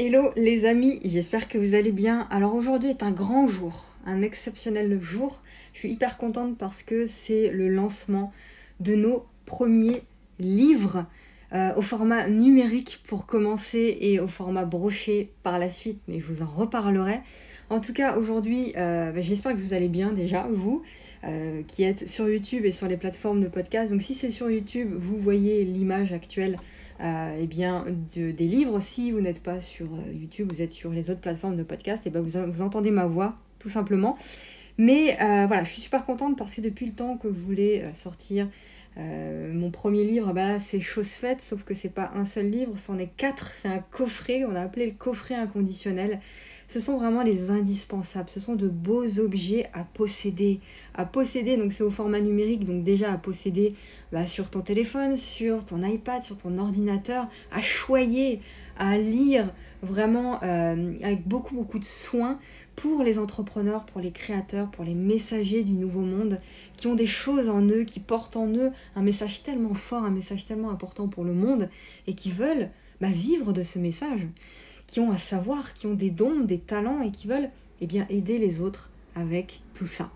Hello les amis, j'espère que vous allez bien. Alors aujourd'hui est un grand jour, un exceptionnel jour. Je suis hyper contente parce que c'est le lancement de nos premiers livres euh, au format numérique pour commencer et au format broché par la suite, mais je vous en reparlerai. En tout cas, aujourd'hui, euh, bah, j'espère que vous allez bien déjà, vous, euh, qui êtes sur YouTube et sur les plateformes de podcast. Donc si c'est sur YouTube, vous voyez l'image actuelle eh bien, de, des livres. Si vous n'êtes pas sur YouTube, vous êtes sur les autres plateformes de podcast, et eh ben vous, vous entendez ma voix, tout simplement. Mais voilà, je suis super contente parce que depuis le temps que je voulais sortir mon premier livre, ben c'est chose faite, sauf que c'est pas un seul livre, c'en est quatre, c'est un coffret, on a appelé le coffret inconditionnel ce sont vraiment les indispensables. Ce sont de beaux objets à posséder. À posséder, donc c'est au format numérique, donc déjà à posséder bah, sur ton téléphone, sur ton iPad, sur ton ordinateur, à choyer, à lire vraiment euh, avec beaucoup beaucoup de soin pour les entrepreneurs, pour les créateurs, pour les messagers du nouveau monde qui ont des choses en eux, qui portent en eux un message tellement fort, un message tellement important pour le monde et qui veulent bah, vivre de ce message qui ont un savoir, qui ont des dons, des talents et qui veulent eh aider les autres avec tout ça.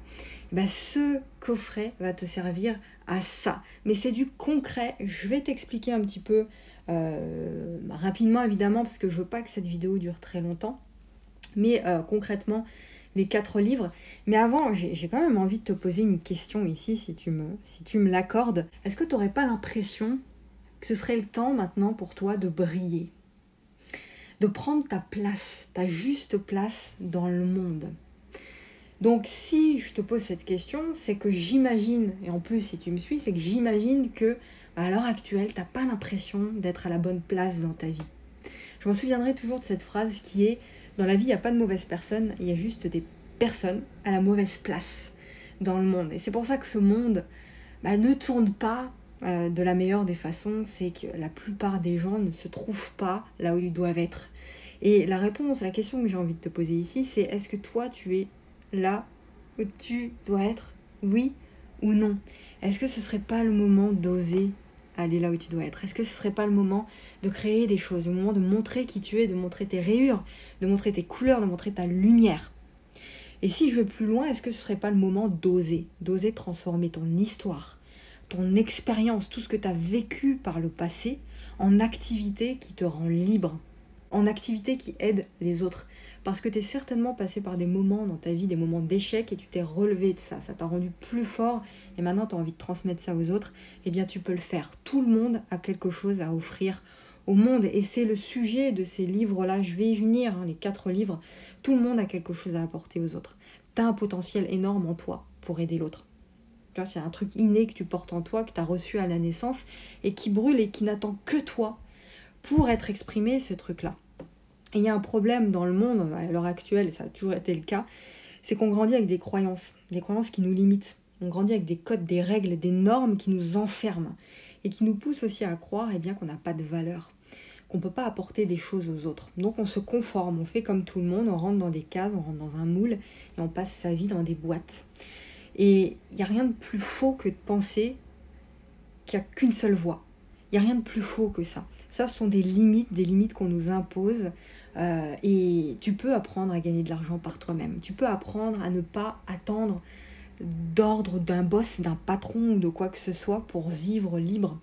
Eh ben, ce coffret va te servir à ça. Mais c'est du concret. Je vais t'expliquer un petit peu rapidement, évidemment, parce que je veux pas que cette vidéo dure très longtemps. Mais euh, concrètement, les quatre livres. Mais avant, j'ai quand même envie de te poser une question ici, si tu me, si tu me l'accordes. Est-ce que tu n'aurais pas l'impression que ce serait le temps maintenant pour toi de briller? De prendre ta place, ta juste place dans le monde? Donc si je te pose cette question, c'est que j'imagine, et en plus si tu me suis, c'est que j'imagine que à l'heure actuelle, tu n'as pas l'impression d'être à la bonne place dans ta vie. Je m'en souviendrai toujours de cette phrase qui est dans la vie, il n'y a pas de mauvaise personne, il y a juste des personnes à la mauvaise place dans le monde. Et c'est pour ça que ce monde bah, ne tourne pas euh, de la meilleure des façons, c'est que la plupart des gens ne se trouvent pas là où ils doivent être. Et la réponse la question que j'ai envie de te poser ici, c'est est-ce que toi tu es là où tu dois être Oui ou non. Est-ce que ce serait pas le moment d'oser aller là où tu dois être? Est-ce que ce serait pas le moment de créer des choses, le moment de montrer qui tu es, de montrer tes rayures, de montrer tes couleurs, de montrer ta lumière? Et si je vais plus loin, est-ce que ce serait pas le moment d'oser, d'oser transformer ton histoire ton expérience, tout ce que tu as vécu par le passé, en activité qui te rend libre, en activité qui aide les autres? Parce que tu es certainement passé par des moments dans ta vie, des moments d'échec, et tu t'es relevé de ça. Ça t'a rendu plus fort, et maintenant tu as envie de transmettre ça aux autres. Eh bien, tu peux le faire. Tout le monde a quelque chose à offrir au monde. Et c'est le sujet de ces livres-là. Je vais y venir, hein, les quatre livres. Tout le monde a quelque chose à apporter aux autres. Tu as un potentiel énorme en toi pour aider l'autre. C'est un truc inné que tu portes en toi, que tu as reçu à la naissance et qui brûle et qui n'attend que toi pour être exprimé, ce truc-là. Et il y a un problème dans le monde, à l'heure actuelle, et ça a toujours été le cas, c'est qu'on grandit avec des croyances, des croyances qui nous limitent. On grandit avec des codes, des règles, des normes qui nous enferment et qui nous poussent aussi à croire eh bien, qu'on n'a pas de valeur, qu'on ne peut pas apporter des choses aux autres. Donc on se conforme, on fait comme tout le monde, on rentre dans des cases, on rentre dans un moule et on passe sa vie dans des boîtes. Et il n'y a rien de plus faux que de penser qu'il n'y a qu'une seule voie. Il n'y a rien de plus faux que ça. Ça, ce sont des limites, des limites qu'on nous impose. Euh, et tu peux apprendre à gagner de l'argent par toi-même. Tu peux apprendre à ne pas attendre d'ordre d'un boss, d'un patron ou de quoi que ce soit pour vivre libre.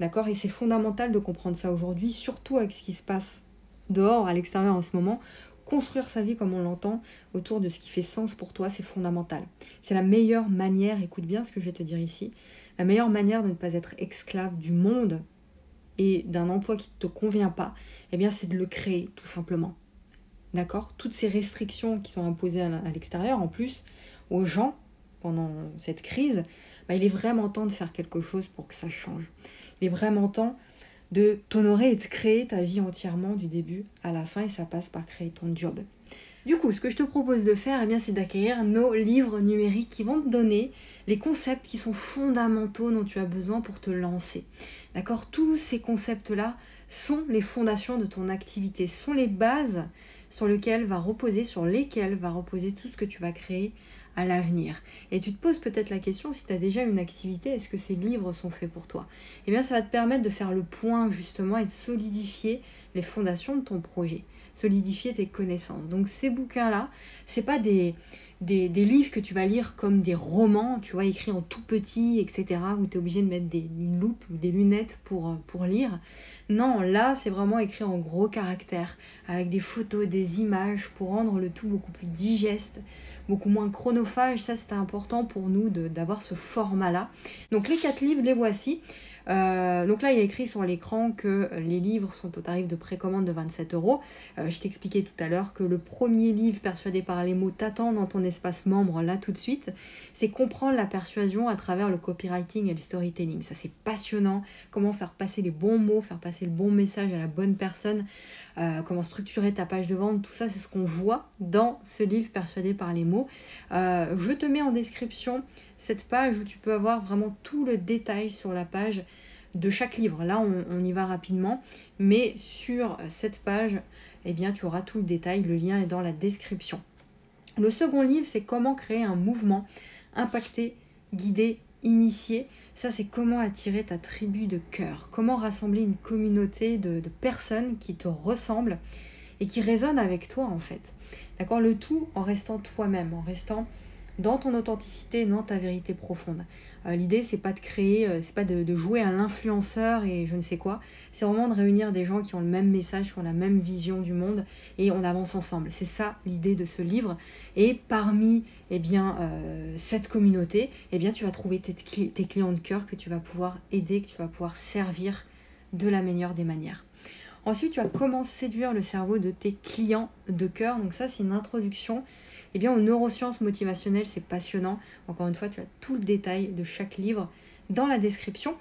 D'accord? Et c'est fondamental de comprendre ça aujourd'hui, surtout avec ce qui se passe dehors, à l'extérieur en ce moment, construire sa vie comme on l'entend autour de ce qui fait sens pour toi, c'est fondamental. C'est la meilleure manière, écoute bien ce que je vais te dire ici, la meilleure manière de ne pas être esclave du monde et d'un emploi qui ne te convient pas, eh bien c'est de le créer tout simplement. D'accord? Toutes ces restrictions qui sont imposées à l'extérieur, en plus, aux gens pendant cette crise, bah, il est vraiment temps de faire quelque chose pour que ça change. Il est vraiment temps de t'honorer et de créer ta vie entièrement du début à la fin et ça passe par créer ton job. Du coup, ce que je te propose de faire, eh c'est d'acquérir nos livres numériques qui vont te donner les concepts qui sont fondamentaux dont tu as besoin pour te lancer. D'accord? Tous ces concepts-là sont les fondations de ton activité, sont les bases sur lesquelles va reposer, sur lesquelles va reposer tout ce que tu vas créer à l'avenir. Et tu te poses peut-être la question, si tu as déjà une activité, est-ce que ces livres sont faits pour toi? Eh bien, ça va te permettre de faire le point justement et de solidifier les fondations de ton projet, solidifier tes connaissances. Donc ces bouquins-là, c'est pas des, des, livres que tu vas lire comme des romans, tu vois, écrits en tout petit, etc., où tu es obligé de mettre des, une loupe ou des lunettes pour, pour lire. Non, là, c'est vraiment écrit en gros caractères, avec des photos, des images, pour rendre le tout beaucoup plus digeste, beaucoup moins chronophage. Ça, c'était important pour nous d'avoir ce format-là. Donc les quatre livres, les voici. Euh, donc là, il y a écrit sur l'écran que les livres sont au tarif de précommande de 27 euros. Euh, je t'expliquais tout à l'heure que le premier livre, Persuadé par les mots, t'attend dans ton espace membre là tout de suite. C'est comprendre la persuasion à travers le copywriting et le storytelling. Ça, c'est passionnant. Comment faire passer les bons mots, faire passer le bon message à la bonne personne, euh, comment structurer ta page de vente. Tout ça, c'est ce qu'on voit dans ce livre, Persuadé par les mots. je te mets en description cette page où tu peux avoir vraiment tout le détail sur la page de chaque livre. Là, on, y va rapidement, mais sur cette page, eh bien, tu auras tout le détail. Le lien est dans la description. Le second livre, c'est comment créer un mouvement impacté, guidé, initié. Ça, c'est comment attirer ta tribu de cœur, comment rassembler une communauté de, de personnes qui te ressemblent et qui résonnent avec toi en fait. D'accord? Le tout en restant toi-même, en restant dans ton authenticité, dans ta vérité profonde. Euh, l'idée, c'est pas de créer, euh, c'est pas de, jouer à l'influenceur et je ne sais quoi. C'est vraiment de réunir des gens qui ont le même message, qui ont la même vision du monde et on avance ensemble. C'est ça l'idée de ce livre. Et parmi eh bien, euh, cette communauté, eh bien, tu vas trouver tes, clients de cœur que tu vas pouvoir aider, que tu vas pouvoir servir de la meilleure des manières. Ensuite, tu vas comment séduire le cerveau de tes clients de cœur. Donc ça, c'est une introduction eh bien, aux neurosciences motivationnelles, c'est passionnant. Encore une fois, tu as tout le détail de chaque livre dans la description.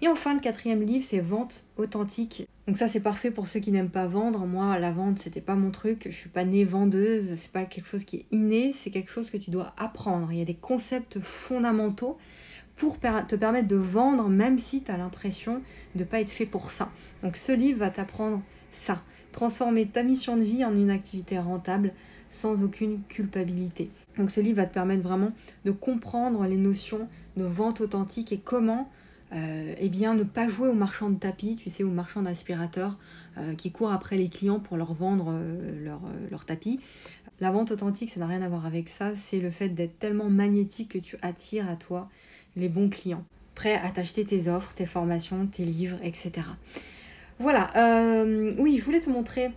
Et enfin, le quatrième livre, c'est Vente authentique. Donc ça, c'est parfait pour ceux qui n'aiment pas vendre. Moi, la vente, c'était pas mon truc. Je suis pas née vendeuse. C'est pas quelque chose qui est inné. C'est quelque chose que tu dois apprendre. Il y a des concepts fondamentaux pour te permettre de vendre, même si tu as l'impression de ne pas être fait pour ça. Donc ce livre va t'apprendre ça. Transformer ta mission de vie en une activité rentable sans aucune culpabilité. Donc ce livre va te permettre vraiment de comprendre les notions de vente authentique et comment euh, eh bien, ne pas jouer au marchand de tapis, tu sais, au marchand d'aspirateurs euh, qui court après les clients pour leur vendre euh, leur, leur, tapis. La vente authentique, ça n'a rien à voir avec ça, c'est le fait d'être tellement magnétique que tu attires à toi les bons clients, prêts à t'acheter tes offres, tes formations, tes livres, etc. Voilà, oui, je voulais te montrer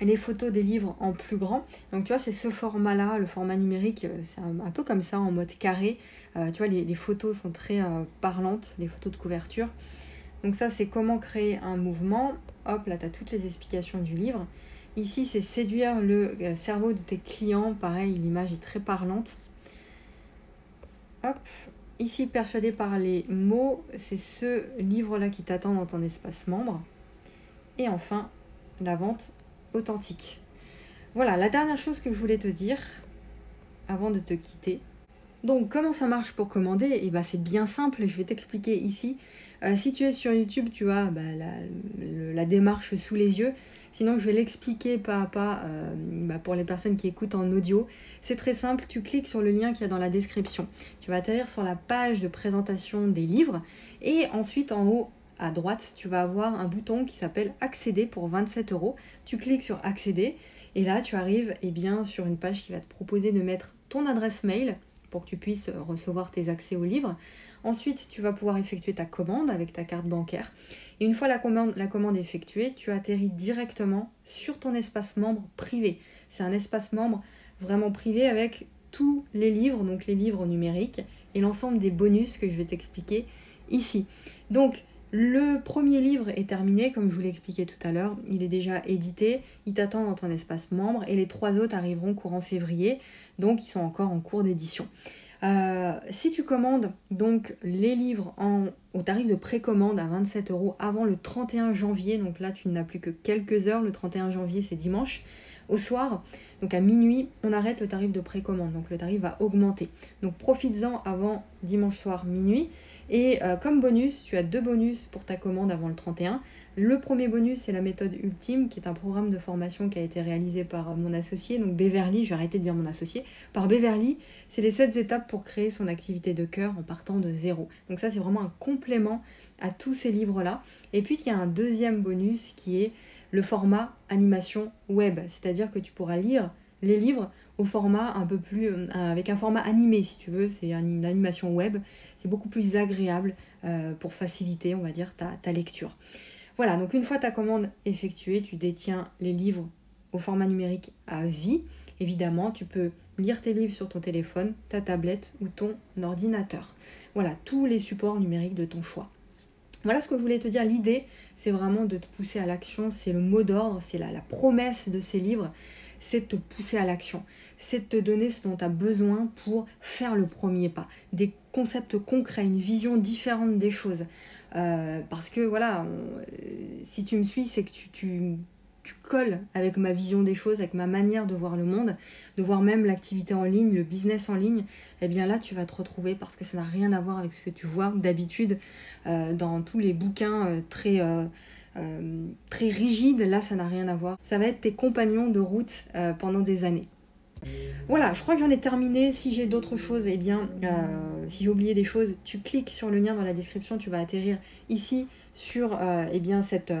les photos des livres en plus grand. Donc tu vois, c'est ce format-là, le format numérique, euh, c'est un, peu comme ça, en mode carré. Euh, tu vois, les, photos sont très euh, parlantes, les photos de couverture. Donc ça, c'est comment créer un mouvement. Hop, là, tu as toutes les explications du livre. Ici, c'est séduire le cerveau de tes clients. Pareil, l'image est très parlante. Hop, ici, persuadé par les mots, c'est ce livre-là qui t'attend dans ton espace membre. Et enfin, la vente authentique. Voilà, la dernière chose que je voulais te dire avant de te quitter. Donc, comment ça marche pour commander? Et eh ben, c'est bien simple, je vais t'expliquer ici. Euh, si tu es sur YouTube, tu as bah, la, démarche sous les yeux. Sinon, je vais l'expliquer pas à pas euh, bah, pour les personnes qui écoutent en audio. C'est très simple, tu cliques sur le lien qu'il y a dans la description. Tu vas atterrir sur la page de présentation des livres et ensuite en haut à droite, tu vas avoir un bouton qui s'appelle Accéder pour 27 euros. Tu cliques sur Accéder et là, tu arrives eh bien, sur une page qui va te proposer de mettre ton adresse mail pour que tu puisses recevoir tes accès au livre. Ensuite, tu vas pouvoir effectuer ta commande avec ta carte bancaire. Et une fois la commande, la commande effectuée, tu atterris directement sur ton espace membre privé. C'est un espace membre vraiment privé avec tous les livres, donc les livres numériques et l'ensemble des bonus que je vais t'expliquer ici. Donc, le premier livre est terminé, comme je vous l'ai expliqué tout à l'heure. Il est déjà édité, il t'attend dans ton espace membre et les trois autres arriveront courant février, donc ils sont encore en cours d'édition. Euh, si tu commandes donc les livres au tarif de précommande à 27 euros avant le 31 janvier, donc là tu n'as plus que quelques heures, le 31 janvier c'est dimanche, au soir, donc à minuit, on arrête le tarif de précommande, donc le tarif va augmenter. Donc profites-en avant dimanche soir minuit. Et euh, comme bonus, tu as deux bonus pour ta commande avant le 31. Le premier bonus, c'est la méthode ultime, qui est un programme de formation qui a été réalisé par mon associé, donc Beverly, je vais arrêter de dire mon associé, par Beverly, c'est les 7 étapes pour créer son activité de cœur en partant de zéro. Donc ça, c'est vraiment un complément à tous ces livres-là. Et puis, il y a un deuxième bonus qui est le format animation web, c'est-à-dire que tu pourras lire les livres au format un peu plus euh, avec un format animé si tu veux. C'est une animation web. C'est beaucoup plus agréable euh, pour faciliter on va dire ta, ta, lecture. Voilà donc une fois ta commande effectuée tu détiens les livres au format numérique à vie. Évidemment tu peux lire tes livres sur ton téléphone ta tablette ou ton ordinateur. Voilà tous les supports numériques de ton choix voilà ce que je voulais te dire. L'idée, c'est vraiment de te pousser à l'action. C'est le mot d'ordre, c'est la, la, promesse de ces livres. C'est de te pousser à l'action. C'est de te donner ce dont tu as besoin pour faire le premier pas. Des concepts concrets, une vision différente des choses. Euh, parce que voilà, si tu me suis, c'est que tu tu colles avec ma vision des choses, avec ma manière de voir le monde, de voir même l'activité en ligne, le business en ligne, eh bien là tu vas te retrouver parce que ça n'a rien à voir avec ce que tu vois d'habitude euh, dans tous les bouquins euh, très, euh, très rigides. Là ça n'a rien à voir. Ça va être tes compagnons de route pendant des années. Voilà, je crois que j'en ai terminé. Si j'ai d'autres choses, eh bien, si j'ai oublié des choses, tu cliques sur le lien dans la description, tu vas atterrir ici sur eh bien, cette,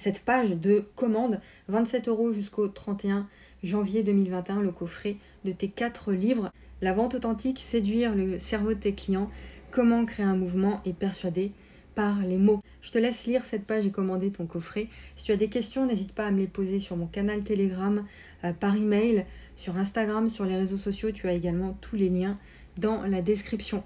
cette page de commande, 27 euros jusqu'au 31 janvier 2021, le coffret de tes 4 livres. La vente authentique, séduire le cerveau de tes clients, comment créer un mouvement et persuader par les mots. Je te laisse lire cette page et commander ton coffret. Si tu as des questions, n'hésite pas à me les poser sur mon canal Telegram, euh, par email, sur Instagram, sur les réseaux sociaux. Tu as également tous les liens dans la description.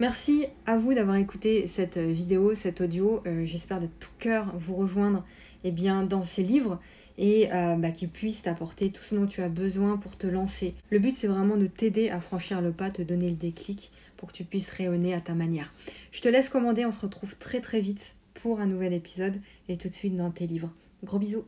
Merci à vous d'avoir écouté cette vidéo, cet audio. Euh, j'espère de tout cœur vous rejoindre eh bien, dans ces livres et euh, bah, qu'ils puissent t'apporter tout ce dont tu as besoin pour te lancer. Le but, c'est vraiment de t'aider à franchir le pas, te donner le déclic pour que tu puisses rayonner à ta manière. Je te laisse commander, on se retrouve très très vite pour un nouvel épisode et tout de suite dans tes livres. Gros bisous